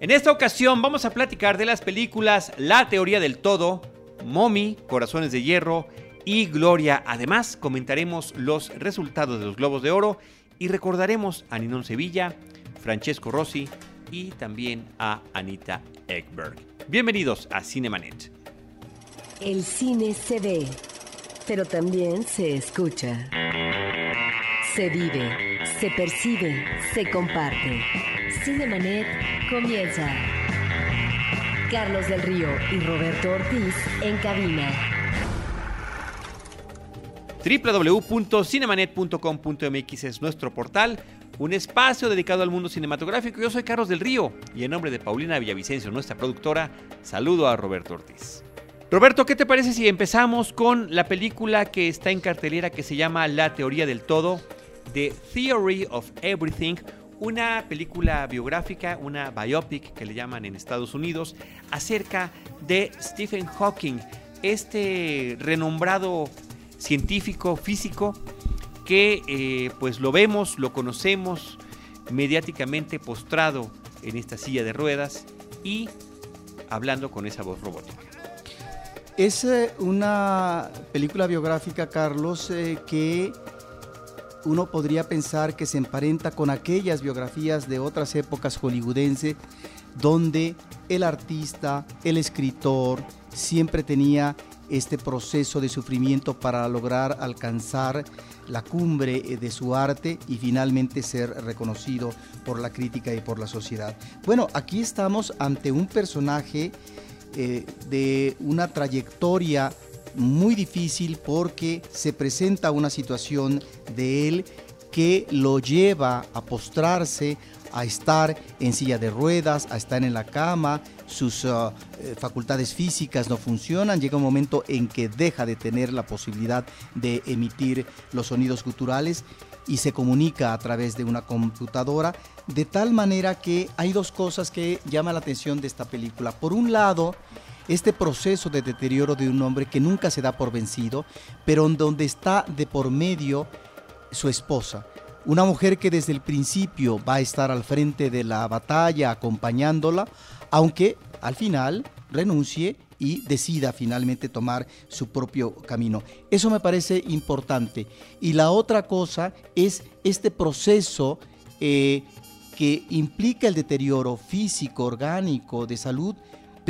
En esta ocasión vamos a platicar de las películas La teoría del todo, Mommy, Corazones de Hierro y Gloria. Además, comentaremos los resultados de los Globos de Oro y recordaremos a Ninón Sevilla, Francesco Rossi y también a Anita Ekberg. Bienvenidos a Cinemanet. El cine se ve, pero también se escucha. Se vive, se percibe, se comparte. Cinemanet comienza. Carlos del Río y Roberto Ortiz en cabina. www.cinemanet.com.mx es nuestro portal, un espacio dedicado al mundo cinematográfico. Yo soy Carlos del Río y en nombre de Paulina Villavicencio, nuestra productora, saludo a Roberto Ortiz. Roberto, ¿qué te parece si empezamos con la película que está en cartelera que se llama La teoría del todo? The Theory of Everything, una película biográfica, una biopic que le llaman en Estados Unidos, acerca de Stephen Hawking, este renombrado científico físico que eh, pues lo vemos, lo conocemos mediáticamente postrado en esta silla de ruedas y hablando con esa voz robótica. Es eh, una película biográfica, Carlos, eh, que uno podría pensar que se emparenta con aquellas biografías de otras épocas hollywoodense donde el artista, el escritor, siempre tenía este proceso de sufrimiento para lograr alcanzar la cumbre eh, de su arte y finalmente ser reconocido por la crítica y por la sociedad. Bueno, aquí estamos ante un personaje eh, de una trayectoria muy difícil porque se presenta una situación de él que lo lleva a postrarse, a estar en silla de ruedas, a estar en la cama, sus uh, eh, facultades físicas no funcionan, llega un momento en que deja de tener la posibilidad de emitir los sonidos guturales y se comunica a través de una computadora, de tal manera que hay dos cosas que llaman la atención de esta película. Por un lado, este proceso de deterioro de un hombre que nunca se da por vencido, pero en donde está de por medio su esposa. Una mujer que desde el principio va a estar al frente de la batalla acompañándola, aunque al final renuncie y decida finalmente tomar su propio camino. Eso me parece importante. Y la otra cosa es este proceso eh, que implica el deterioro físico, orgánico, de salud,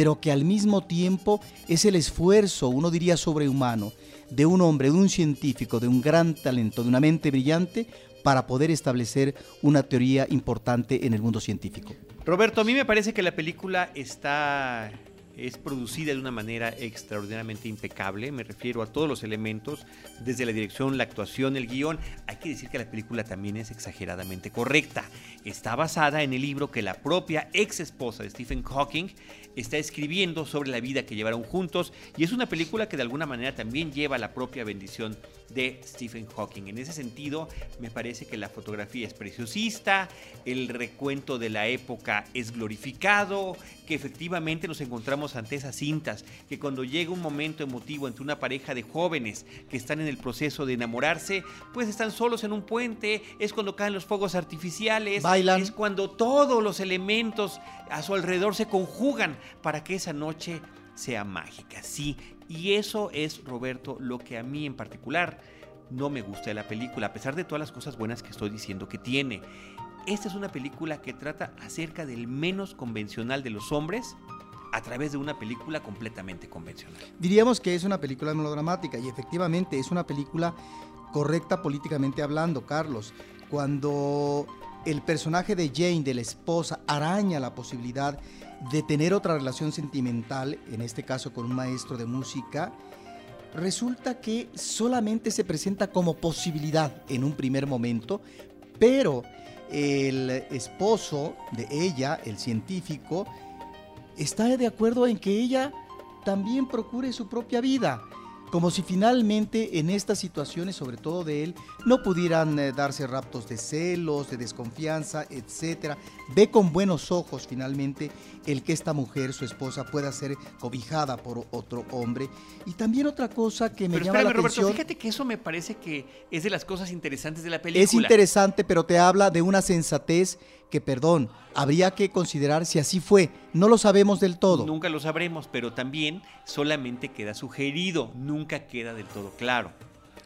pero que al mismo tiempo es el esfuerzo, uno diría sobrehumano, de un hombre, de un científico, de un gran talento, de una mente brillante, para poder establecer una teoría importante en el mundo científico. Roberto, a mí me parece que la película está es producida de una manera extraordinariamente impecable. Me refiero a todos los elementos, desde la dirección, la actuación, el guion. Hay que decir que la película también es exageradamente correcta. Está basada en el libro que la propia ex esposa de Stephen Hawking está escribiendo sobre la vida que llevaron juntos y es una película que de alguna manera también lleva la propia bendición de Stephen Hawking. En ese sentido, me parece que la fotografía es preciosista, el recuento de la época es glorificado, que efectivamente nos encontramos ante esas cintas, que cuando llega un momento emotivo entre una pareja de jóvenes que están en el proceso de enamorarse, pues están solos en un puente, es cuando caen los fuegos artificiales, Bailan. es cuando todos los elementos a su alrededor se conjugan para que esa noche sea mágica, sí. Y eso es, Roberto, lo que a mí en particular no me gusta de la película, a pesar de todas las cosas buenas que estoy diciendo que tiene. Esta es una película que trata acerca del menos convencional de los hombres a través de una película completamente convencional. Diríamos que es una película melodramática y efectivamente es una película correcta políticamente hablando, Carlos. Cuando el personaje de Jane, de la esposa, araña la posibilidad de tener otra relación sentimental, en este caso con un maestro de música, resulta que solamente se presenta como posibilidad en un primer momento, pero el esposo de ella, el científico, está de acuerdo en que ella también procure su propia vida. Como si finalmente en estas situaciones, sobre todo de él, no pudieran eh, darse raptos de celos, de desconfianza, etcétera. Ve con buenos ojos finalmente el que esta mujer, su esposa, pueda ser cobijada por otro hombre. Y también otra cosa que me Pero llama espérame, la Roberto, atención. fíjate que eso me parece que es de las cosas interesantes de la película. Es interesante, pero te habla de una sensatez que, perdón, habría que considerar si así fue. No lo sabemos del todo. Nunca lo sabremos, pero también solamente queda sugerido, nunca queda del todo claro.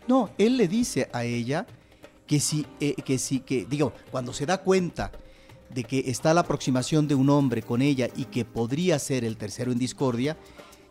No, él le dice a ella que si, eh, que si, que, digo, cuando se da cuenta de que está la aproximación de un hombre con ella y que podría ser el tercero en discordia,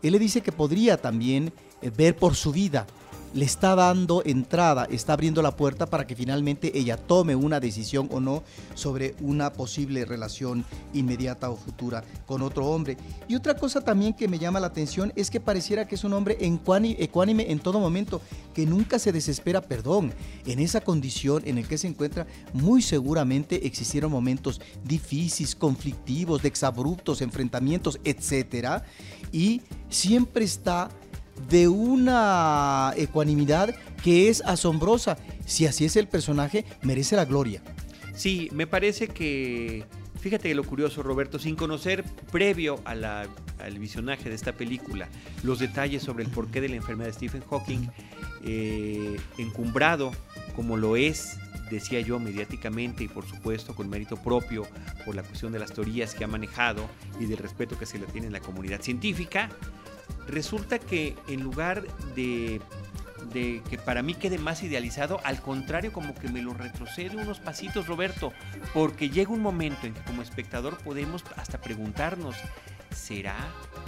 él le dice que podría también eh, ver por su vida. Le está dando entrada, está abriendo la puerta para que finalmente ella tome una decisión o no sobre una posible relación inmediata o futura con otro hombre. Y otra cosa también que me llama la atención es que pareciera que es un hombre ecuánime en todo momento, que nunca se desespera, perdón, en esa condición en el que se encuentra, muy seguramente existieron momentos difíciles, conflictivos, de exabruptos, enfrentamientos, etcétera, y siempre está de una ecuanimidad que es asombrosa. Si así es el personaje, merece la gloria. Sí, me parece que, fíjate lo curioso, Roberto, sin conocer previo al visionaje de esta película los detalles sobre el porqué de la enfermedad de Stephen Hawking, eh, encumbrado como lo es, decía yo, mediáticamente y por supuesto con mérito propio por la cuestión de las teorías que ha manejado y del respeto que se le tiene en la comunidad científica, resulta que en lugar de, que para mí quede más idealizado, al contrario, como que me lo retrocede unos pasitos, Roberto, porque llega un momento en que como espectador podemos hasta preguntarnos, ¿será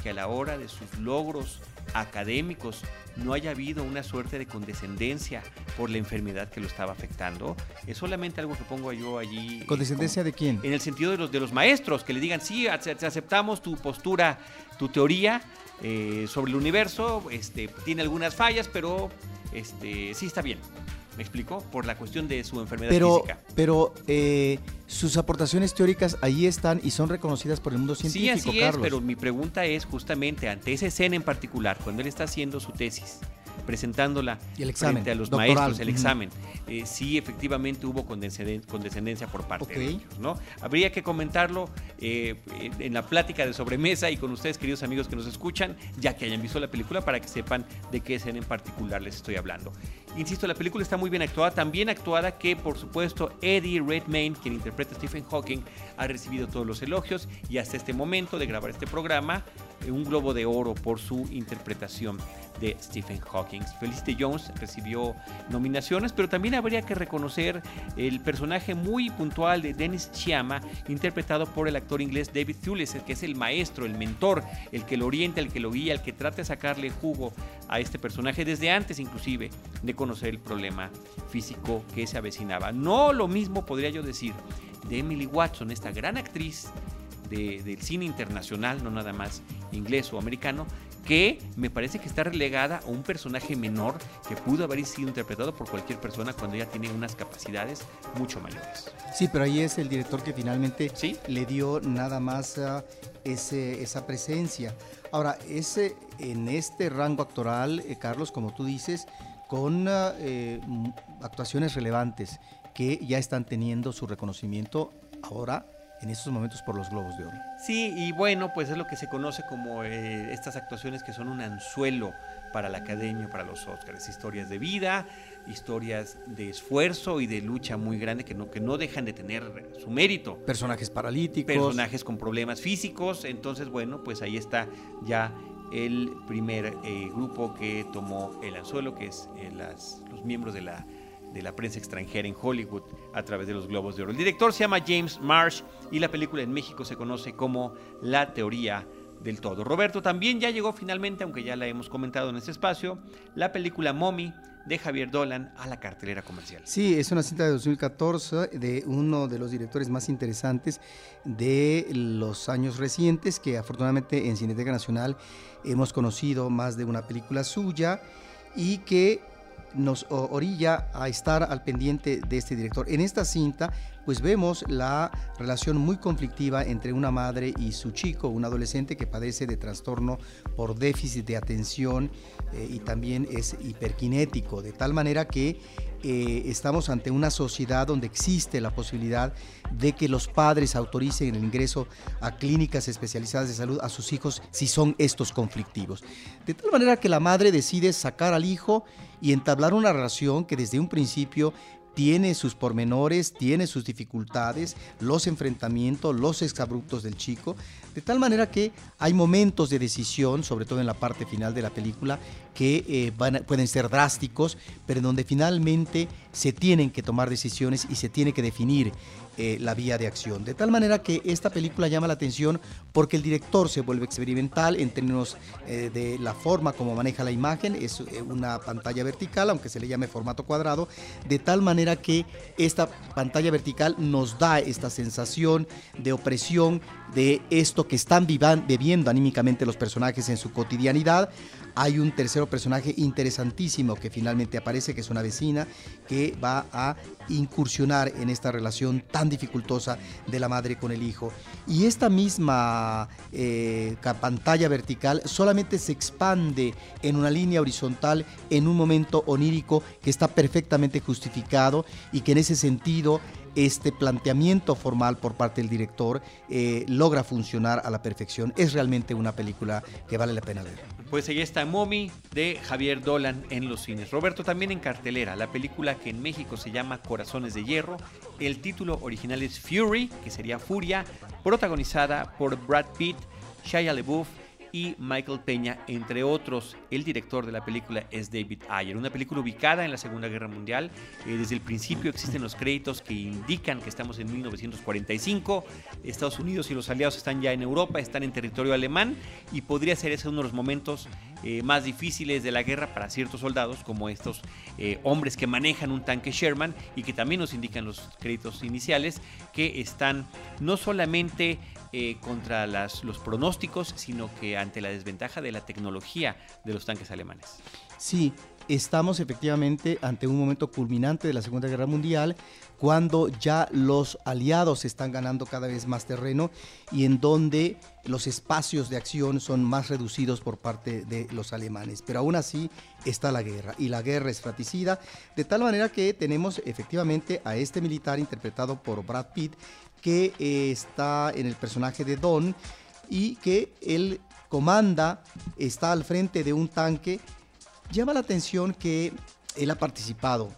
que a la hora de sus logros académicos no haya habido una suerte de condescendencia por la enfermedad que lo estaba afectando? Es solamente algo que pongo yo allí. ¿Condescendencia de quién? en el sentido de los, de los maestros, que le digan, sí, ace- aceptamos tu postura, tu teoría eh, sobre el universo, este, tiene algunas fallas, pero este, sí está bien. ¿Me explico? Por la cuestión de su enfermedad Pero, física. pero eh, sus aportaciones teóricas ahí están y son reconocidas por el mundo Sí, científico, es, Carlos. pero mi pregunta es justamente ante esa escena en particular, cuando él está haciendo su tesis, presentándola Y el examen, frente a los doctoral, maestros, el examen, eh, sí efectivamente hubo condescenden- condescendencia por parte de ellos, ¿no? Habría que comentarlo eh, en- la plática de sobremesa y con ustedes, queridos amigos que nos escuchan, ya que hayan visto la película, para que sepan de qué escena en particular les estoy hablando. Insisto, la película está muy bien actuada, tan bien actuada que, por supuesto, Eddie Redmayne, quien interpreta a Stephen Hawking, ha recibido todos los elogios y hasta este momento de grabar este programa, un globo de oro por su interpretación de Stephen Hawking. Felicity Jones recibió nominaciones, pero también habría que reconocer el personaje muy puntual de Dennis Chiama, interpretado por el actor inglés David Thewlis, que es el maestro, el mentor, el que lo orienta, el que lo guía, el que trata de sacarle jugo a este personaje desde antes inclusive de conocer el problema físico que se avecinaba. No lo mismo podría yo decir de Emily Watson, esta gran actriz de- del cine internacional, no nada más inglés o americano, que me parece que está relegada a un personaje menor que pudo haber sido interpretado por cualquier persona cuando ella tiene unas capacidades mucho mayores. Sí, pero ahí es el director que finalmente Sí. le dio nada más ah, ese, esa presencia. Ahora, ese, en este rango actoral, eh, Carlos, como tú dices, con ah, eh, actuaciones relevantes que ya están teniendo su reconocimiento ahora, en estos momentos, por los Globos de Oro. Sí, y bueno, pues es lo que se conoce como eh, estas actuaciones que son un anzuelo para la academia, para los Oscars. Historias de vida, historias de esfuerzo y de lucha muy grande que no, que no dejan de tener su mérito. Personajes paralíticos. personajes con problemas físicos. Entonces, bueno, pues ahí está ya el primer eh, grupo que tomó el anzuelo, que es eh, las- los miembros de la, de la prensa extranjera en Hollywood a través de los Globos de Oro. El director se llama James Marsh y la película en México se conoce como La Teoría del Todo. Roberto también ya llegó finalmente, aunque ya la hemos comentado en este espacio, la película Mommy de Javier Dolan a la cartelera comercial. Sí, es una cinta de 2014 de uno de los directores más interesantes de los años recientes, que afortunadamente en Cineteca Nacional hemos conocido más de una película suya y que nos orilla a estar al pendiente de este director. En esta cinta pues vemos la relación muy conflictiva entre una madre y su chico, un adolescente que padece de trastorno por déficit de atención eh, y también es hiperkinético, de tal manera que eh, estamos ante una sociedad donde existe la posibilidad de que los padres autoricen el ingreso a clínicas especializadas de salud a sus hijos si son estos conflictivos. De tal manera que la madre decide sacar al hijo y entablar una relación que desde un principio tiene sus pormenores, tiene sus dificultades, los enfrentamientos, los exabruptos del chico, de tal manera que hay momentos de decisión, sobre todo en la parte final de la película, que eh, pueden ser drásticos, pero en donde finalmente se tienen que tomar decisiones y se tiene que definir eh, la vía de acción. De tal manera que esta película llama la atención porque el director se vuelve experimental en términos eh, de la forma como maneja la imagen, es una pantalla vertical, aunque se le llame formato cuadrado, de tal manera que esta pantalla vertical nos da esta sensación de opresión de esto que están viviendo anímicamente los personajes en su cotidianidad. Hay un tercero personaje interesantísimo que finalmente aparece, que es una vecina, que va a incursionar en esta relación tan dificultosa de la madre con el hijo. Y esta misma eh, pantalla vertical solamente se expande en una línea horizontal en un momento onírico que está perfectamente justificado y que en ese sentido este planteamiento formal por parte del director eh, logra funcionar a la perfección. Es realmente una película que vale la pena ver. Pues ahí está Mommy de Javier Dolan en los cines. Roberto también en cartelera, la película que en México se llama Corazones de Hierro. El título original es Fury, que sería Furia, protagonizada por Brad Pitt, Shia LaBeouf y Michael Peña, entre otros. El director de la película es David Ayer, una película ubicada en la Segunda Guerra Mundial. Eh, desde el principio existen los créditos que indican que estamos en 1945. Estados Unidos y los aliados están ya en Europa, están en territorio alemán y podría ser ese uno de los momentos eh, más difíciles de la guerra para ciertos soldados, como estos eh, hombres que manejan un tanque Sherman y que también nos indican los créditos iniciales, que están no solamente eh, contra los pronósticos, sino que ante la desventaja de la tecnología de los tanques alemanes. Sí, estamos efectivamente ante un momento culminante de la Segunda Guerra Mundial, cuando ya los aliados están ganando cada vez más terreno y en donde los espacios de acción son más reducidos por parte de los alemanes. Pero aún así está la guerra y la guerra es fratricida, de tal manera que tenemos efectivamente a este militar interpretado por Brad Pitt que eh, está en el personaje de Don y que él comanda, está al frente de un tanque. Llama la atención que él ha participado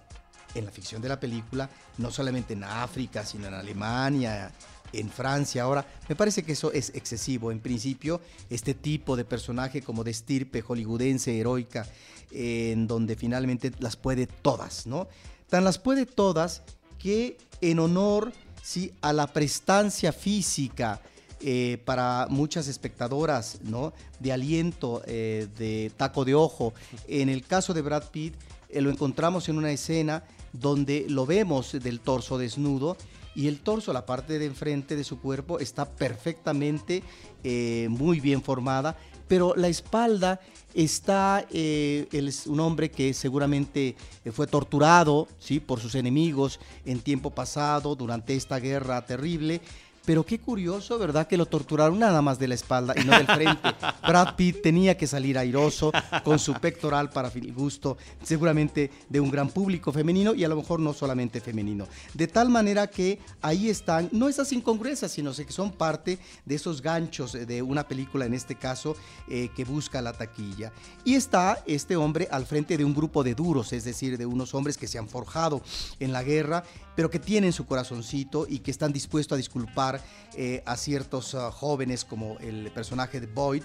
en la ficción de la película, no solamente en África, sino en Alemania, en Francia. Ahora, me parece que eso es excesivo. En principio, este tipo de personaje como de estirpe hollywoodense, heroica, en donde finalmente las puede todas, ¿no? Tan las puede todas que en honor ¿sí? a la prestancia física eh, para muchas espectadoras, ¿no? de aliento, eh, de taco de ojo. En el caso de Brad Pitt, eh, lo encontramos en una escena donde lo vemos del torso desnudo y el torso, la parte de enfrente de su cuerpo, está perfectamente muy bien formada, pero la espalda está eh, un hombre que seguramente eh, fue torturado ¿sí? por sus enemigos en tiempo pasado durante esta guerra terrible pero qué curioso, ¿verdad? Que lo torturaron nada más de la espalda y no del frente. Brad Pitt tenía que salir airoso con su pectoral para el gusto, seguramente de un gran público femenino y a lo mejor no solamente femenino. De tal manera que ahí están, no esas incongruencias, sino que son parte de esos ganchos de una película, en este caso, eh, que busca la taquilla. Y está este hombre al frente de un grupo de duros, es decir, de unos hombres que se han forjado en la guerra pero que tienen su corazoncito y que están dispuestos a disculpar eh, a ciertos ah, jóvenes como el personaje de Boyd.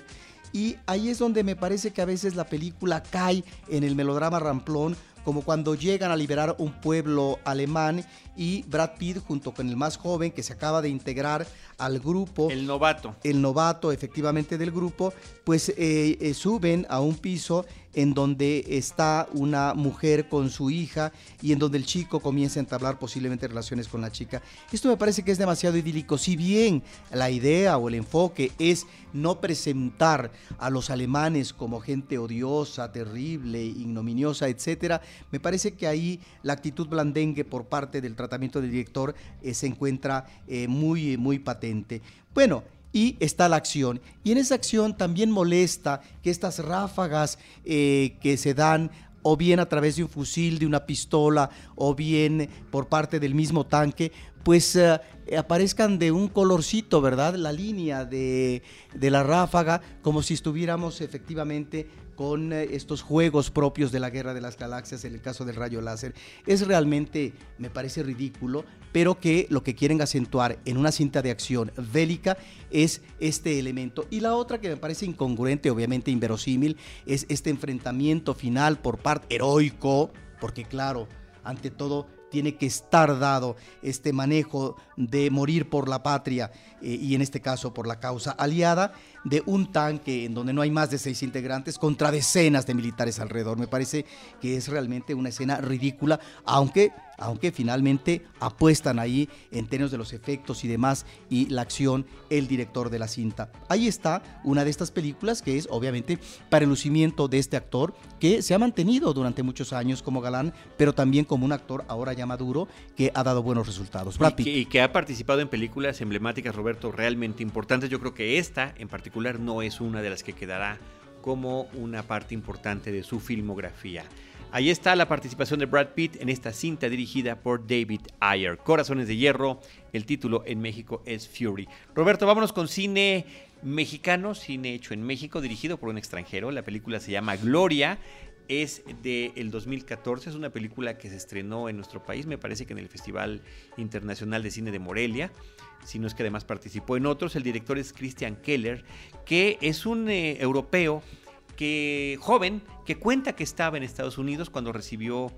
Y ahí es donde me parece que a veces la película cae en el melodrama ramplón como cuando llegan a liberar un pueblo alemán y Brad Pitt junto con el más joven que se acaba de integrar al grupo. El novato. El novato efectivamente del grupo, pues eh, eh, suben a un piso en donde está una mujer con su hija y en donde el chico comienza a entablar posiblemente relaciones con la chica. Esto me parece que es demasiado idílico. Si bien la idea o el enfoque es no presentar a los alemanes como gente odiosa, terrible, ignominiosa, etcétera, me parece que ahí la actitud blandengue por parte del tratamiento del director eh, se encuentra eh, muy, muy patente. Bueno, y está la acción. Y en esa acción también molesta que estas ráfagas eh, que se dan o bien a través de un fusil, de una pistola, o bien por parte del mismo tanque, pues eh, aparezcan de un colorcito, ¿verdad? La línea de, de la ráfaga, como si estuviéramos efectivamente con eh, estos juegos propios de la guerra de las galaxias, en el caso del rayo láser, es realmente, me parece ridículo, pero que lo que quieren acentuar en una cinta de acción bélica es este elemento. Y la otra que me parece incongruente, obviamente inverosímil, es este enfrentamiento final por parte heroico, porque claro, ante todo tiene que estar dado este manejo de morir por la patria eh, y en este caso por la causa aliada de un tanque en donde no hay más de seis integrantes contra decenas de militares alrededor. Me parece que es realmente una escena ridícula, aunque aunque finalmente apuestan ahí en términos de los efectos y demás y la acción el director de la cinta. Ahí está una de estas películas que es obviamente para el lucimiento de este actor que se ha mantenido durante muchos años como galán, pero también como un actor ahora ya maduro que ha dado buenos resultados. Y que, y que ha participado en películas emblemáticas, Roberto, realmente importantes. Yo creo que esta en particular no es una de las que quedará como una parte importante de su filmografía. Ahí está la participación de Brad Pitt en esta cinta dirigida por David Ayer. Corazones de Hierro, el título en México es Fury. Roberto, vámonos con cine mexicano, cine hecho en México, dirigido por un extranjero. La película se llama Gloria. Es del 2014, es una película que se estrenó en nuestro país, me parece que en el Festival Internacional de Cine de Morelia, si no es que además participó en otros. El director es Christian Keller, que es un eh, europeo que joven que cuenta que estaba en Estados Unidos cuando recibió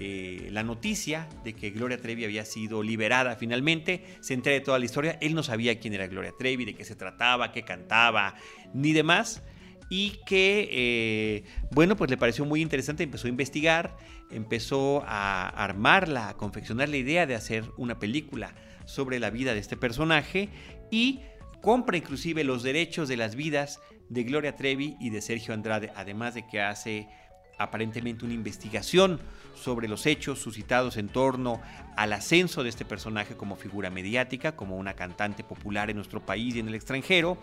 eh, la noticia de que Gloria Trevi había sido liberada finalmente, se entera de toda la historia, él no sabía quién era Gloria Trevi, de qué se trataba, qué cantaba, ni demás, y que, eh, bueno, pues le pareció muy interesante, empezó a investigar, empezó a armarla, a confeccionar la idea de hacer una película sobre la vida de este personaje y compra inclusive los derechos de las vidas de Gloria Trevi y de Sergio Andrade, además de que hace aparentemente una investigación sobre los hechos suscitados en torno al ascenso de este personaje como figura mediática, como una cantante popular en nuestro país y en el extranjero,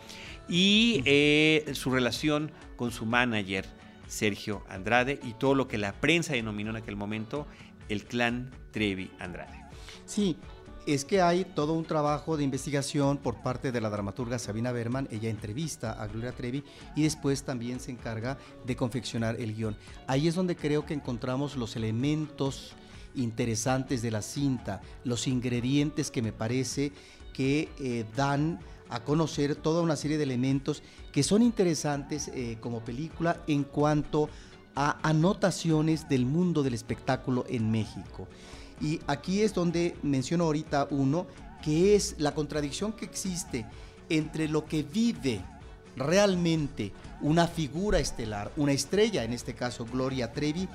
y eh, su relación con su manager, Sergio Andrade, y todo lo que la prensa denominó en aquel momento el clan Trevi Andrade. Sí, es que hay todo un trabajo de investigación por parte de la dramaturga Sabina Berman. Ella entrevista a Gloria Trevi y después también se encarga de confeccionar el guion. Ahí es donde creo que encontramos los elementos interesantes de la cinta, los ingredientes que me parece que eh, dan a conocer toda una serie de elementos que son interesantes eh, como película en cuanto a anotaciones del mundo del espectáculo en México. Y aquí es donde menciono ahorita uno, que es la contradicción que existe entre lo que vive realmente una figura estelar, una estrella, en este caso Gloria Trevi,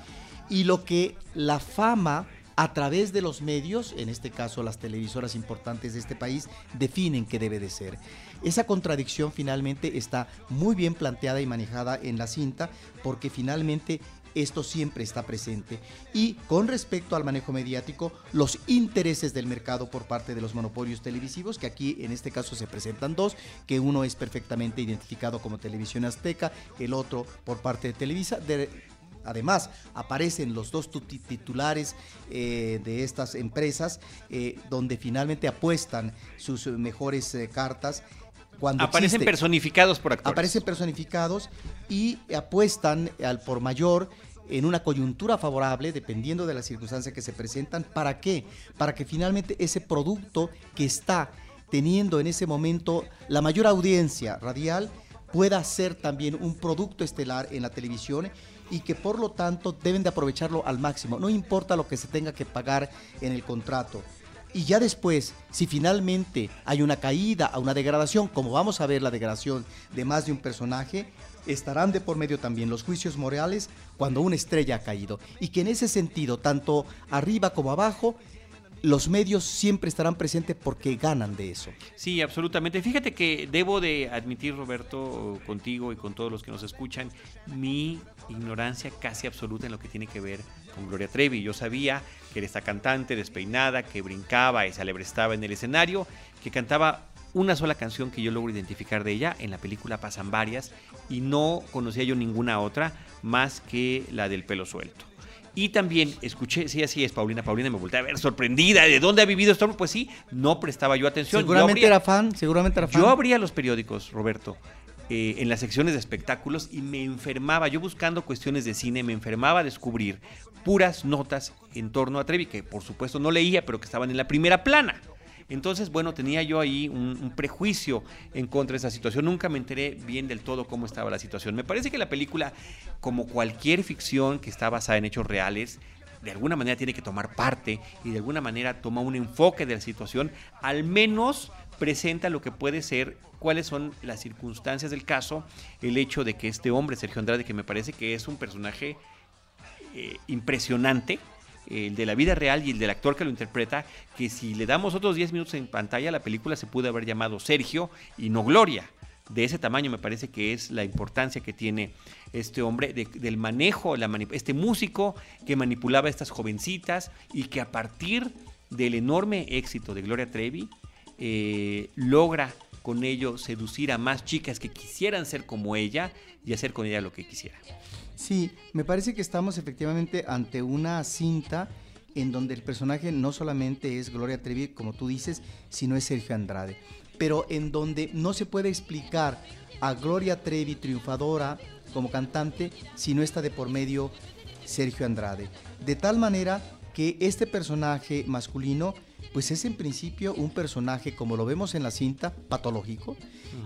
y lo que la fama a través de los medios, en este caso las televisoras importantes de este país, definen que debe de ser. Esa contradicción finalmente está muy bien planteada y manejada en la cinta porque finalmente esto siempre está presente. Y con respecto al manejo mediático, los intereses del mercado por parte de los monopolios televisivos, que aquí en este caso se presentan dos, que uno es perfectamente identificado como Televisión Azteca, el otro por parte de Televisa. Además, aparecen los dos titulares eh, de estas empresas eh, donde finalmente apuestan sus mejores eh, cartas aparecen personificados por actores. Aparecen personificados y apuestan al por mayor en una coyuntura favorable, dependiendo de las circunstancias que se presentan. ¿Para qué? Para que finalmente ese producto que está teniendo en ese momento la mayor audiencia radial pueda ser también un producto estelar en la televisión y que por lo tanto deben de aprovecharlo al máximo. No importa lo que se tenga que pagar en el contrato Y ya después, si finalmente hay una caída, a una degradación, como vamos a ver la degradación de más de un personaje, estarán de por medio también los juicios morales cuando una estrella ha caído. Y que en ese sentido, tanto arriba como abajo, los medios siempre estarán presentes porque ganan de eso. Sí, absolutamente. Fíjate que debo de admitir, Roberto, contigo y con todos los que nos escuchan, mi ignorancia casi absoluta en lo que tiene que ver Gloria Trevi. Yo sabía que era esta cantante despeinada, que brincaba y se alebrestaba en el escenario, que cantaba una sola canción que yo logro identificar de ella. En la película pasan varias y no conocía yo ninguna otra más que la del pelo suelto. Y también escuché, sí, así es, Paulina. Paulina me volteé a ver sorprendida. ¿De dónde ha vivido esto? Pues sí, no prestaba yo atención. Seguramente era fan, seguramente era fan. Yo abría los periódicos, Roberto, eh, en las secciones de espectáculos y me enfermaba. Yo buscando cuestiones de cine, me enfermaba a descubrir puras notas en torno a Trevi, que por supuesto no leía, pero que estaban en la primera plana. Entonces, bueno, tenía yo ahí un, prejuicio en contra de esa situación. Nunca me enteré bien del todo cómo estaba la situación. Me parece que la película, como cualquier ficción que está basada en hechos reales, de alguna manera tiene que tomar parte y de alguna manera toma un enfoque de la situación, al menos presenta lo que puede ser, cuáles son las circunstancias del caso, el hecho de que este hombre, Sergio Andrade, que me parece que es un personaje eh, impresionante, el de la vida real y el del actor que lo interpreta, que si le damos otros 10 minutos en pantalla, la película se puede haber llamado Sergio y no Gloria. De ese tamaño me parece que es la importancia que tiene este hombre, del manejo, la este músico que manipulaba a estas jovencitas y que a partir del enorme éxito de Gloria Trevi, eh, logra con ello seducir a más chicas que quisieran ser como ella y hacer con ella lo que quisiera. Sí, me parece que estamos efectivamente ante una cinta en donde el personaje no solamente es Gloria Trevi, como tú dices, sino es Sergio Andrade, pero en donde no se puede explicar a Gloria Trevi triunfadora como cantante si no está de por medio Sergio Andrade. De tal manera que este personaje masculino, pues es en principio un personaje, como lo vemos en la cinta, patológico,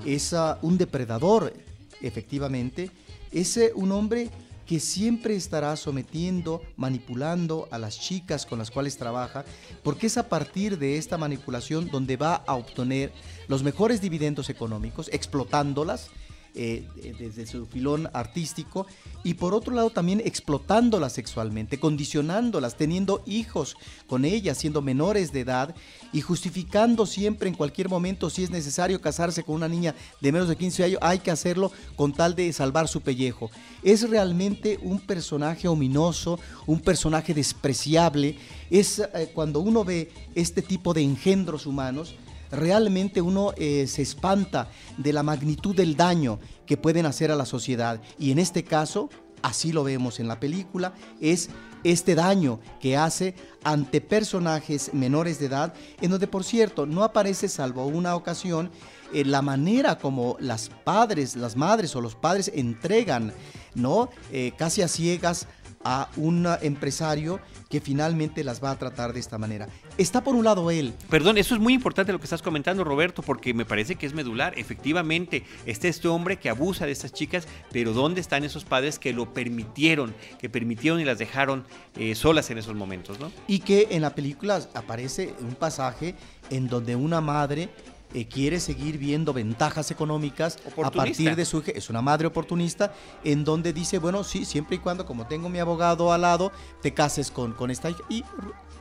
es ah, un depredador, efectivamente, es eh, un hombre que siempre estará sometiendo, manipulando a las chicas con las cuales trabaja, porque es a partir de esta manipulación donde va a obtener los mejores dividendos económicos, explotándolas eh, desde su filón artístico y por otro lado también explotándolas sexualmente, condicionándolas, teniendo hijos con ellas, siendo menores de edad y justificando siempre en cualquier momento si es necesario casarse con una niña de menos de 15 años, hay que hacerlo con tal de salvar su pellejo. Es realmente un personaje ominoso, un personaje despreciable. Es eh, cuando uno ve este tipo de engendros humanos, realmente uno eh, se espanta de la magnitud del daño que pueden hacer a la sociedad. Y en este caso, así lo vemos en la película, es este daño que hace ante personajes menores de edad, en donde por cierto no aparece salvo una ocasión eh, la manera como las padres, las madres o los padres entregan, ¿no? Eh, casi a ciegas a un empresario que finalmente las va a tratar de esta manera. Está por un lado él. Perdón, eso es muy importante lo que estás comentando, Roberto, porque me parece que es medular. Efectivamente, está este hombre que abusa de estas chicas, pero ¿dónde están esos padres que lo permitieron, que permitieron y las dejaron eh, solas en esos momentos, ¿no? Y que en la película aparece un pasaje en donde una madre eh, quiere seguir viendo ventajas económicas a partir de su... Es una madre oportunista en donde dice, bueno, sí, siempre y cuando, como tengo mi abogado al lado, te cases con, con esta hija. Y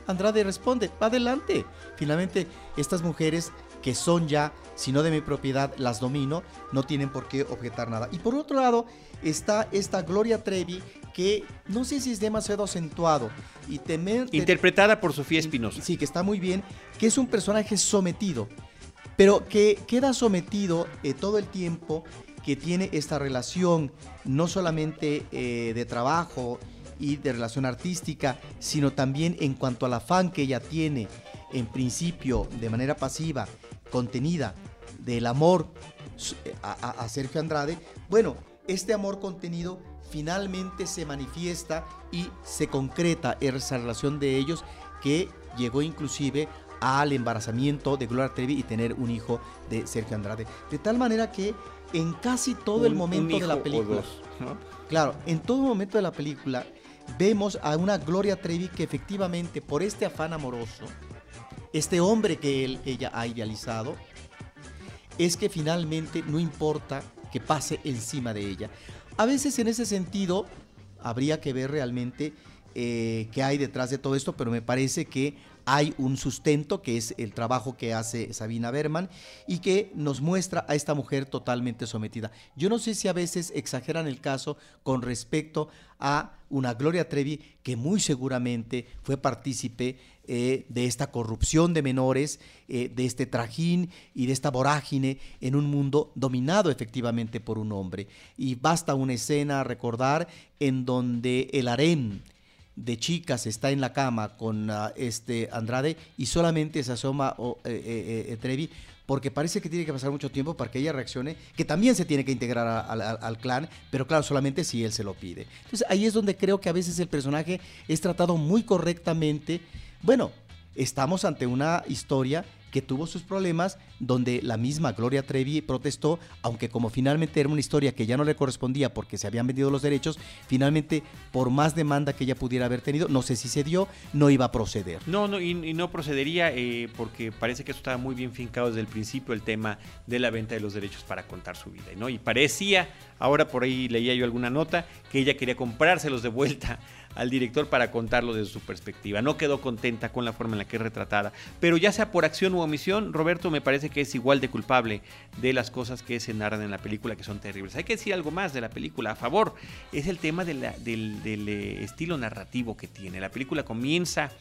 Andrade responde, adelante. Finalmente, estas mujeres que son ya, si no de mi propiedad, las domino, no tienen por qué objetar nada. Y por otro lado, está esta Gloria Trevi que no sé si es demasiado acentuado. Y Interpretada por Sofía Espinosa. Sí, que está muy bien, que es un personaje sometido pero que queda sometido eh, todo el tiempo que tiene esta relación, no solamente eh, de trabajo y de relación artística, sino también en cuanto al afán que ella tiene, en principio de manera pasiva, contenida, del amor eh, a, Sergio Andrade, bueno, este amor contenido finalmente se manifiesta y se concreta esa relación de ellos que llegó inclusive al embarazamiento de Gloria Trevi y tener un hijo de Sergio Andrade. De tal manera que en casi todo el momento de la película, claro, en todo momento de la película vemos a una Gloria Trevi que efectivamente por este afán amoroso este hombre que ella ha idealizado, es que finalmente no importa que pase encima de ella. A veces en ese sentido habría que ver realmente eh, qué hay detrás de todo esto, pero me parece que hay un sustento que es el trabajo que hace Sabina Berman y que nos muestra a esta mujer totalmente sometida. Yo no sé si a veces exageran el caso con respecto a una Gloria Trevi que muy seguramente fue partícipe eh, de esta corrupción de menores, eh, de este trajín y de esta vorágine en un mundo dominado efectivamente por un hombre. Y basta una escena a recordar en donde el harén, de chicas está en la cama con ah, este Andrade y solamente se asoma eh, eh, eh, Trevi porque parece que tiene que pasar mucho tiempo para que ella reaccione, que también se tiene que integrar al clan, pero claro, solamente si él se lo pide. Entonces ahí es donde creo que a veces el personaje es tratado muy correctamente. Bueno, estamos ante una historia que tuvo sus problemas, donde la misma Gloria Trevi protestó, aunque como finalmente era una historia que ya no le correspondía porque se habían vendido los derechos, finalmente por más demanda que ella pudiera haber tenido, no sé si se dio, no iba a proceder. No, no y, no procedería eh, porque parece que eso estaba muy bien fincado desde el principio el tema de la venta de los derechos para contar su vida, ¿no? Y parecía, ahora por ahí leía yo alguna nota, que ella quería comprárselos de vuelta al director para contarlo desde su perspectiva. No quedó contenta con la forma en la que es retratada, pero ya sea por acción u omisión, Roberto me parece que es igual de culpable de las cosas que se narran en la película que son terribles. Hay que decir algo más de la película a favor, es el tema del, eh, estilo narrativo que tiene. La película comienza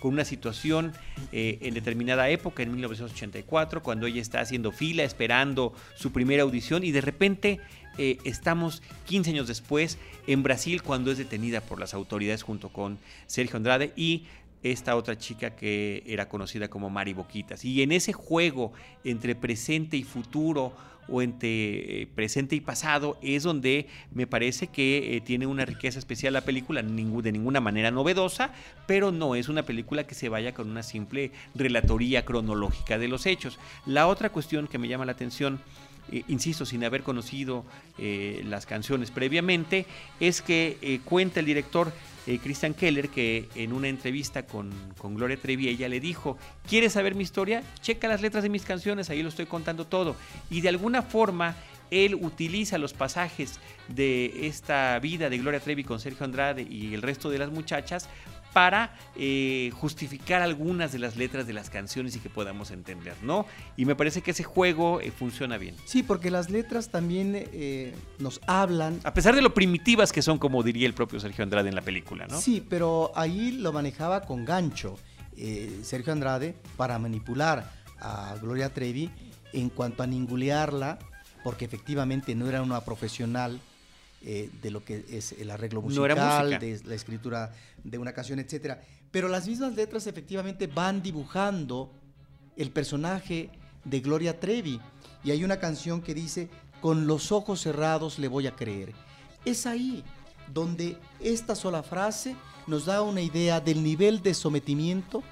con una situación eh, en determinada época, en 1984, cuando ella está haciendo fila, esperando su primera audición y de repente eh, estamos 15 años después en Brasil cuando es detenida por las autoridades junto con Sergio Andrade y esta otra chica que era conocida como Mari Boquitas. Y en ese juego entre presente y futuro o entre eh, presente y pasado es donde me parece que eh, tiene una riqueza especial la película, de ninguna manera novedosa, pero no es una película que se vaya con una simple relatoría cronológica de los hechos. La otra cuestión que me llama la atención eh, insisto, sin haber conocido eh, las canciones previamente, es que eh, cuenta el director Christian Keller que en una entrevista con, con, Gloria Trevi ella le dijo, ¿quieres saber mi historia? Checa las letras de mis canciones, ahí lo estoy contando todo. Y de alguna forma él utiliza los pasajes de esta vida de Gloria Trevi con Sergio Andrade y el resto de las muchachas para eh, justificar algunas de las letras de las canciones y que podamos entender, ¿no? Y me parece que ese juego eh, funciona bien. Sí, porque las letras también eh, nos hablan. A pesar de lo primitivas que son, como diría el propio Sergio Andrade en la película, ¿no? Sí, pero ahí lo manejaba con gancho Sergio Andrade para manipular a Gloria Trevi en cuanto a ningulearla, porque efectivamente no era una profesional eh, de lo que es el arreglo musical, de la escritura de una canción, etcétera. Pero las mismas letras efectivamente van dibujando el personaje de Gloria Trevi. Y hay una canción que dice, con los ojos cerrados le voy a creer. Es ahí donde esta sola frase nos da una idea del nivel de sometimiento,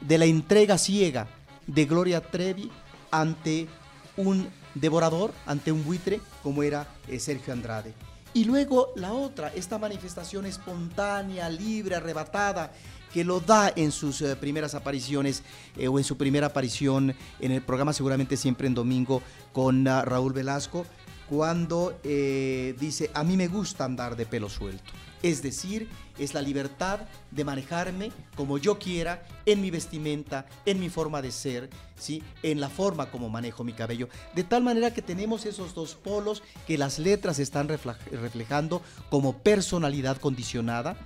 de la entrega ciega de Gloria Trevi ante un devorador, ante un buitre como era eh, Sergio Andrade. Y luego la otra, esta manifestación espontánea, libre, arrebatada, que lo da en sus eh, primeras apariciones eh, o en su primera aparición en el programa seguramente siempre en domingo con ah, Raúl Velasco, cuando eh, dice, a mí me gusta andar de pelo suelto. Es decir, es la libertad de manejarme como yo quiera, en mi vestimenta, en mi forma de ser, ¿sí? en la forma como manejo mi cabello. De tal manera que tenemos esos dos polos que las letras están reflejando como personalidad condicionada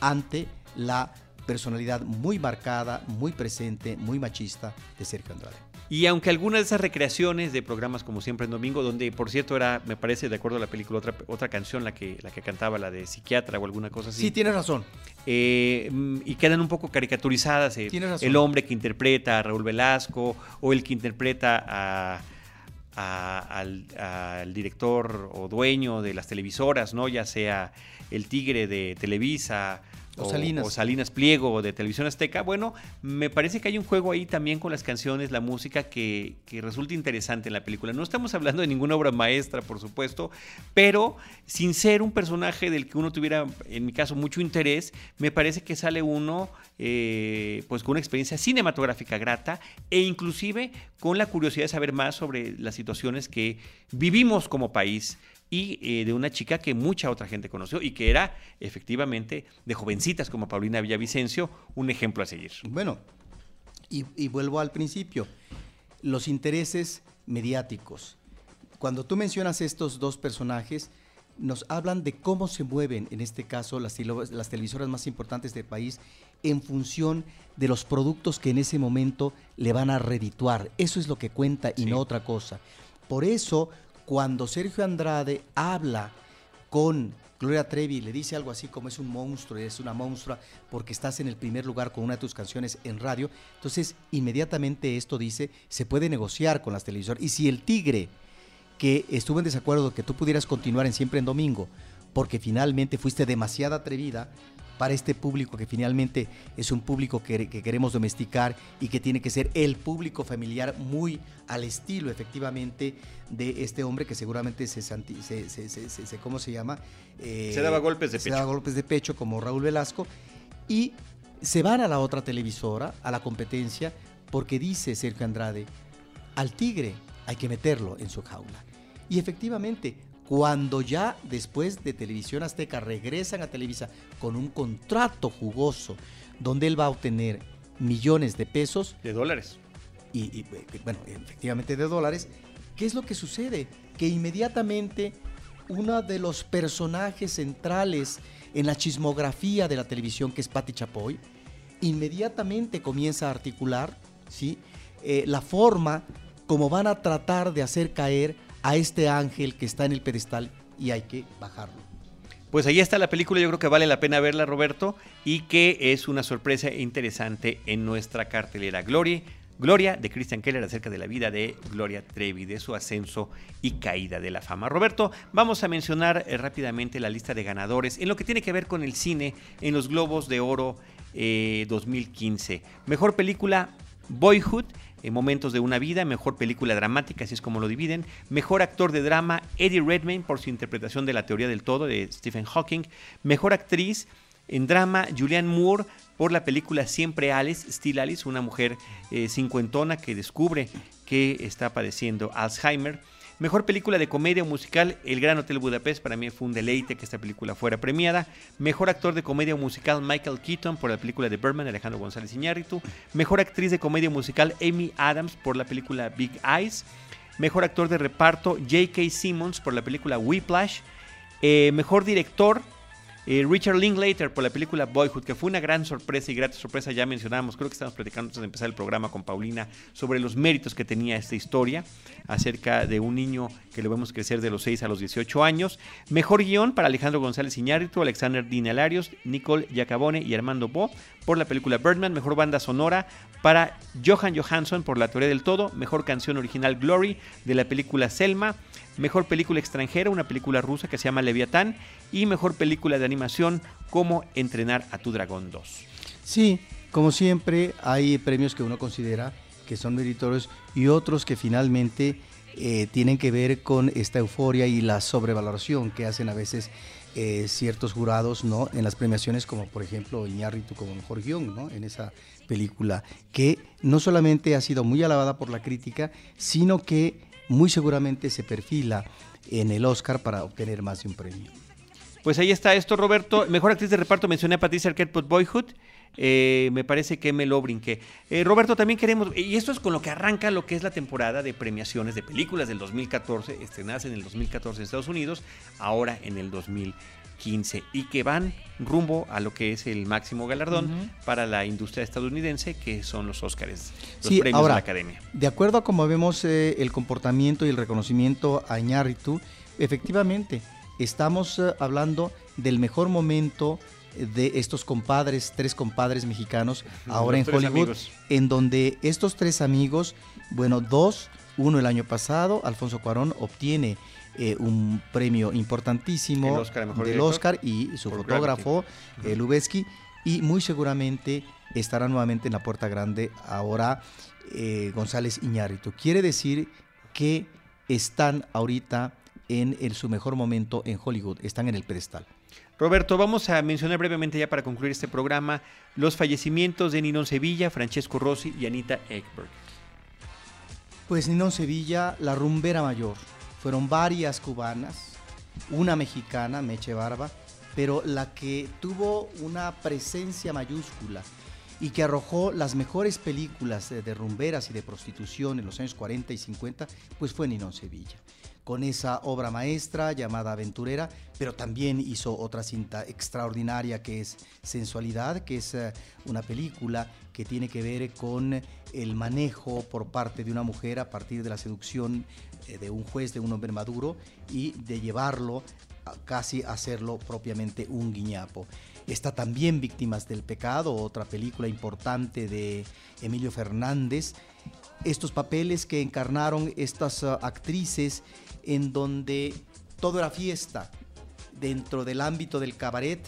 ante la personalidad muy marcada, muy presente, muy machista de Sergio Andrade. Y aunque algunas de esas recreaciones de programas como siempre en domingo, donde por cierto era, me parece, de acuerdo a la película, otra, otra canción la que, la que cantaba, la de psiquiatra o alguna cosa así. Sí, tienes razón. Eh, y quedan un poco caricaturizadas. Eh, el hombre que interpreta a Raúl Velasco o el que interpreta a, al, al, director o dueño de las televisoras, ¿no? Ya sea el tigre de Televisa o, Salinas. Pliego de Televisión Azteca. Bueno, me parece que hay un juego ahí también con las canciones, la música que, que, resulta interesante en la película. No estamos hablando de ninguna obra maestra, por supuesto, pero sin ser un personaje del que uno tuviera, en mi caso, mucho interés, me parece que sale uno eh, pues con una experiencia cinematográfica grata e inclusive con la curiosidad de saber más sobre las situaciones que vivimos como país y eh, de una chica que mucha otra gente conoció y que era efectivamente de jovencitas como Paulina Villavicencio un ejemplo a seguir. Bueno, y, y vuelvo al principio, los intereses mediáticos. Cuando tú mencionas estos dos personajes, nos hablan de cómo se mueven, en este caso, las, las, televisoras más importantes del país en función de los productos que en ese momento le van a redituar. Eso es lo que cuenta y no otra cosa. Por eso, cuando Sergio Andrade habla con Gloria Trevi le dice algo así como es un monstruo, es una monstrua porque estás en el primer lugar con una de tus canciones en radio, entonces inmediatamente esto dice, se puede negociar con las televisoras. Y si el tigre que estuvo en desacuerdo que tú pudieras continuar en Siempre en Domingo, porque finalmente fuiste demasiado atrevida para este público que finalmente es un público que, queremos domesticar y que tiene que ser el público familiar muy al estilo efectivamente de este hombre que seguramente se, se, ¿cómo se llama? Eh, se daba golpes de pecho. Se daba golpes de pecho como Raúl Velasco y se van a la otra televisora, a la competencia, porque dice Sergio Andrade, al tigre hay que meterlo en su jaula. Y efectivamente, cuando ya después de Televisión Azteca regresan a Televisa con un contrato jugoso donde él va a obtener millones de pesos. De dólares. Y, bueno, efectivamente de dólares. ¿Qué es lo que sucede? Que inmediatamente uno de los personajes centrales en la chismografía de la televisión, que es Patti Chapoy, inmediatamente comienza a articular ¿sí? Eh, la forma como van a tratar de hacer caer a este ángel que está en el pedestal y hay que bajarlo. Pues ahí está la película, yo creo que vale la pena verla, Roberto, y que es una sorpresa interesante en nuestra cartelera. Gloria, Gloria de Christian Keller acerca de la vida de Gloria Trevi, de su ascenso y caída de la fama. Roberto, vamos a mencionar eh, rápidamente la lista de ganadores en lo que tiene que ver con el cine en los Globos de Oro 2015. Eh, Mejor película, Boyhood en Momentos de una vida, mejor película dramática, así es como lo dividen, mejor actor de drama, Eddie Redmayne por su interpretación de La teoría del todo de Stephen Hawking, mejor actriz en drama, Julianne Moore por la película Siempre Alice, Still Alice, una mujer eh, cincuentona que descubre que está padeciendo Alzheimer. Mejor película de comedia o musical, El Gran Hotel Budapest. Para mí fue un deleite que esta película fuera premiada. Mejor actor de comedia o musical, Michael Keaton por la película de Birdman, Alejandro González Iñárritu. Mejor actriz de comedia musical, Amy Adams por la película Big Eyes. Mejor actor de reparto, J.K. Simmons por la película Whiplash. Eh, mejor director, eh, Richard Linklater por la película Boyhood, que fue una gran sorpresa y grata sorpresa, ya mencionamos, creo que estamos platicando antes de empezar el programa con Paulina sobre los méritos que tenía esta historia acerca de un niño que lo vemos crecer de los 6 a los 18 años. Mejor guion para Alejandro González Iñárritu, Alexander Dinalarios, Nicole Giacabone y Armando Bo por la película Birdman. Mejor banda sonora para Johan Johansson por La teoría del todo. Mejor canción original Glory de la película Selma. Mejor película extranjera, una película rusa que se llama Leviatán, y mejor película de animación, Cómo entrenar a tu dragón 2. Sí, como siempre, hay premios que uno considera que son meritorios y otros que finalmente eh, tienen que ver con esta euforia y la sobrevaloración que hacen a veces eh, ciertos jurados ¿no? en las premiaciones, como por ejemplo Iñárritu como mejor guion ¿no? en esa película, que no solamente ha sido muy alabada por la crítica, sino que muy seguramente se perfila en el Oscar para obtener más de un premio. Pues ahí está esto, Roberto. Mejor actriz de reparto mencioné a Patricia Arquette por Boyhood. Eh, me parece que me lo brinqué. Eh, Roberto, también queremos, y esto es con lo que arranca lo que es la temporada de premiaciones de películas del 2014, estrenadas en el 2014 en Estados Unidos, ahora en el 2015, y que van rumbo a lo que es el máximo galardón para la industria estadounidense, que son los Óscares, los premios de la Academia. De acuerdo a cómo vemos eh, el comportamiento y el reconocimiento a Iñárritu, efectivamente, estamos hablando del mejor momento de estos compadres, tres compadres mexicanos, ahora en Hollywood, en donde estos tres amigos, bueno, dos, uno el año pasado, Alfonso Cuarón obtiene eh, un premio importantísimo Oscar, del Oscar y su fotógrafo, eh, y muy seguramente estará nuevamente en la puerta grande ahora eh, González Iñárritu. Quiere decir que están ahorita en su mejor momento en Hollywood, están en el pedestal. Roberto, vamos a mencionar brevemente ya para concluir este programa los fallecimientos de Ninón Sevilla, Francesco Rossi y Anita Ekberg. Pues Ninón Sevilla, la rumbera mayor. Fueron varias cubanas, una mexicana, Meche Barba, pero la que tuvo una presencia mayúscula y que arrojó las mejores películas de, rumberas y de prostitución en los años 40 y 50, pues fue Ninón Sevilla con esa obra maestra llamada Aventurera, pero también hizo otra cinta extraordinaria que es Sensualidad, que es eh, una película que tiene que ver con el manejo por parte de una mujer a partir de la seducción eh, de un juez, de un hombre maduro, y de llevarlo casi a hacerlo propiamente un guiñapo. Está también Víctimas del Pecado, otra película importante de Emilio Fernández. Estos papeles que encarnaron estas uh, actrices en donde todo era fiesta dentro del ámbito del cabaret,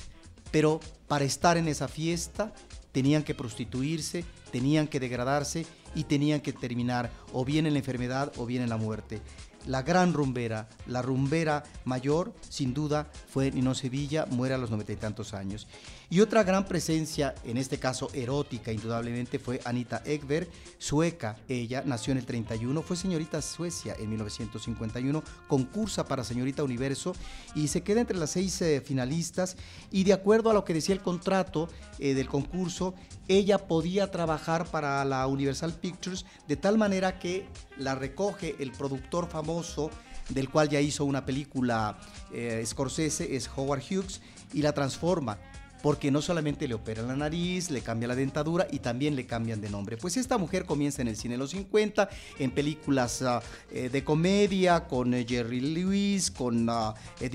pero para estar en esa fiesta tenían que prostituirse, tenían que degradarse y tenían que terminar o bien en la enfermedad o bien en la muerte la gran rumbera, la rumbera mayor, sin duda, fue Nino Sevilla, muere a los noventa y tantos años. Y otra gran presencia, en este caso erótica, indudablemente, fue Anita Ekberg, sueca. Ella nació en el 31, fue señorita Suecia en 1951, concursa para señorita Universo y se queda entre las seis eh, finalistas. Y de acuerdo a lo que decía el contrato eh, del concurso, ella podía trabajar para la Universal Pictures de tal manera que la recoge el productor famoso del cual ya hizo una película eh, Scorsese, es Howard Hughes, y la transforma porque no solamente le operan la nariz, le cambia la dentadura y también le cambian de nombre. Pues esta mujer comienza en el cine de los 50, en películas ah, eh, de comedia, con eh, Jerry Lewis, con uh,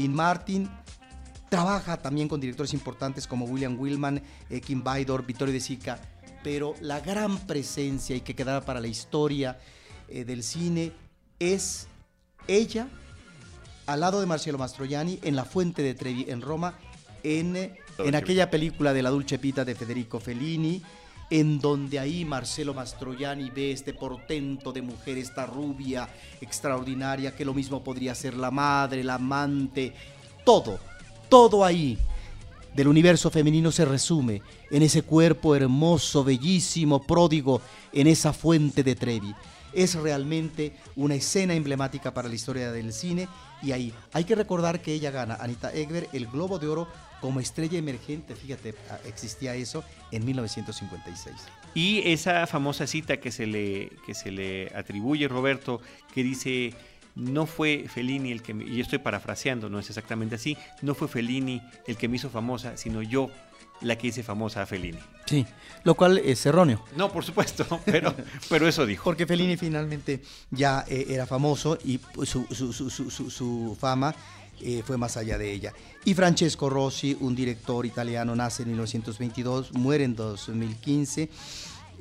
Martin. Trabaja también con directores importantes como William Willman, eh, Kim Bydor, Vittorio De Sica, pero la gran presencia y que quedará para la historia del cine es ella al lado de Marcelo Mastroianni en La Fuente de Trevi en Roma en en aquella película de la Dulce Pita de Federico Fellini, en donde ahí Marcelo Mastroianni ve este portento de mujer, esta rubia extraordinaria, que lo mismo podría ser la madre, la amante, todo, todo ahí del universo femenino se resume en ese cuerpo hermoso, bellísimo, pródigo, en esa fuente de Trevi. Es realmente una escena emblemática para la historia del cine y ahí hay que recordar que ella gana, Anita Egber, el Globo de Oro como estrella emergente, fíjate, ah, existía eso en 1956. Y esa famosa cita que se le, que se le atribuye, Roberto, que dice, no fue Fellini el que, me, y estoy parafraseando, no es exactamente así, no fue Fellini el que me hizo famosa, sino yo la que hice famosa a Fellini. Sí, lo cual es erróneo. No, por supuesto, pero, pero eso dijo. Porque Fellini finalmente ya eh, era famoso y su, su, su, su fama eh, fue más allá de ella. Y Francesco Rossi, un director italiano, nace en 1922, muere en 2015,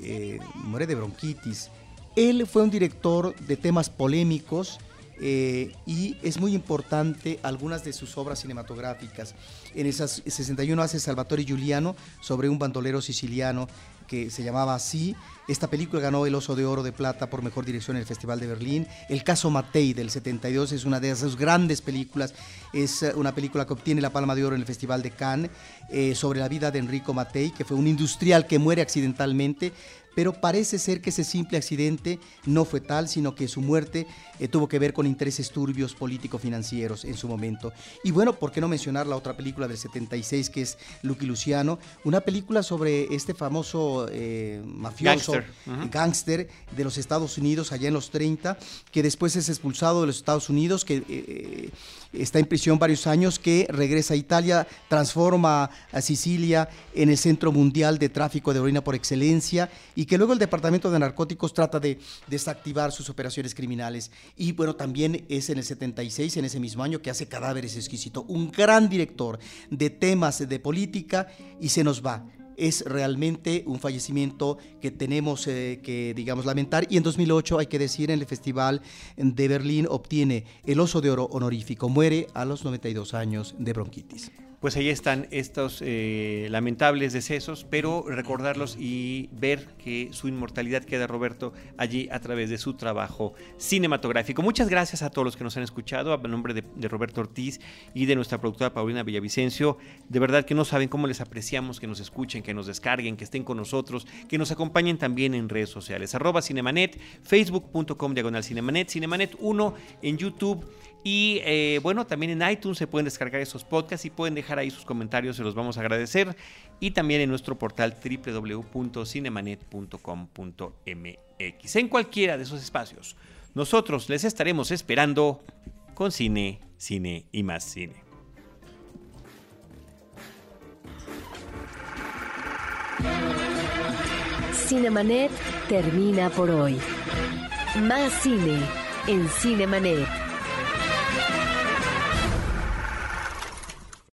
eh, muere de bronquitis. Él fue un director de temas polémicos, eh, y es muy importante algunas de sus obras cinematográficas. En esas 61 hace Salvatore Giuliano sobre un bandolero siciliano que se llamaba así. Esta película ganó el Oso de Oro de Plata por mejor dirección en el Festival de Berlín. El caso Matei del 72 es una de esas grandes películas. Es eh, una película que obtiene la Palma de Oro en el Festival de Cannes eh, sobre la vida de Enrico Matei, que fue un industrial que muere accidentalmente pero parece ser que ese simple accidente no fue tal, sino que su muerte eh, tuvo que ver con intereses turbios político-financieros en su momento. Y bueno, ¿por qué no mencionar la otra película del 76 que es Lucky Luciano? Una película sobre este famoso eh, mafioso, gángster de los Estados Unidos allá en los 30, que después es expulsado de los Estados Unidos, que eh, está en prisión varios años, que regresa a Italia, transforma a Sicilia en el centro mundial de tráfico de heroína por excelencia y que luego el Departamento de Narcóticos trata de desactivar sus operaciones criminales. Y bueno, también es en el 76, en ese mismo año, que hace Cadáveres Exquisito, un gran director de temas de política y se nos va es realmente un fallecimiento que tenemos eh, que, digamos, lamentar. Y en 2008, hay que decir, en el Festival de Berlín obtiene el Oso de Oro honorífico. Muere a los 92 años de bronquitis. Pues ahí están estos eh, lamentables decesos, pero recordarlos y ver que su inmortalidad queda, Roberto, allí a través de su trabajo cinematográfico. Muchas gracias a todos los que nos han escuchado, a nombre de, de Roberto Ortiz y de nuestra productora Paulina Villavicencio. De verdad que no saben cómo les apreciamos que nos escuchen, que nos descarguen, que estén con nosotros, que nos acompañen también en redes sociales. Arroba Cinemanet, facebook.com diagonal Cinemanet, Cinemanet 1 en YouTube y eh, bueno, también en iTunes se pueden descargar esos podcasts y pueden dejar ahí sus comentarios, se los vamos a agradecer. Y también en nuestro portal www.cinemanet.com.mx. En cualquiera de esos espacios, nosotros les estaremos esperando con cine, cine y más cine. Cinemanet termina por hoy. Más cine en Cinemanet.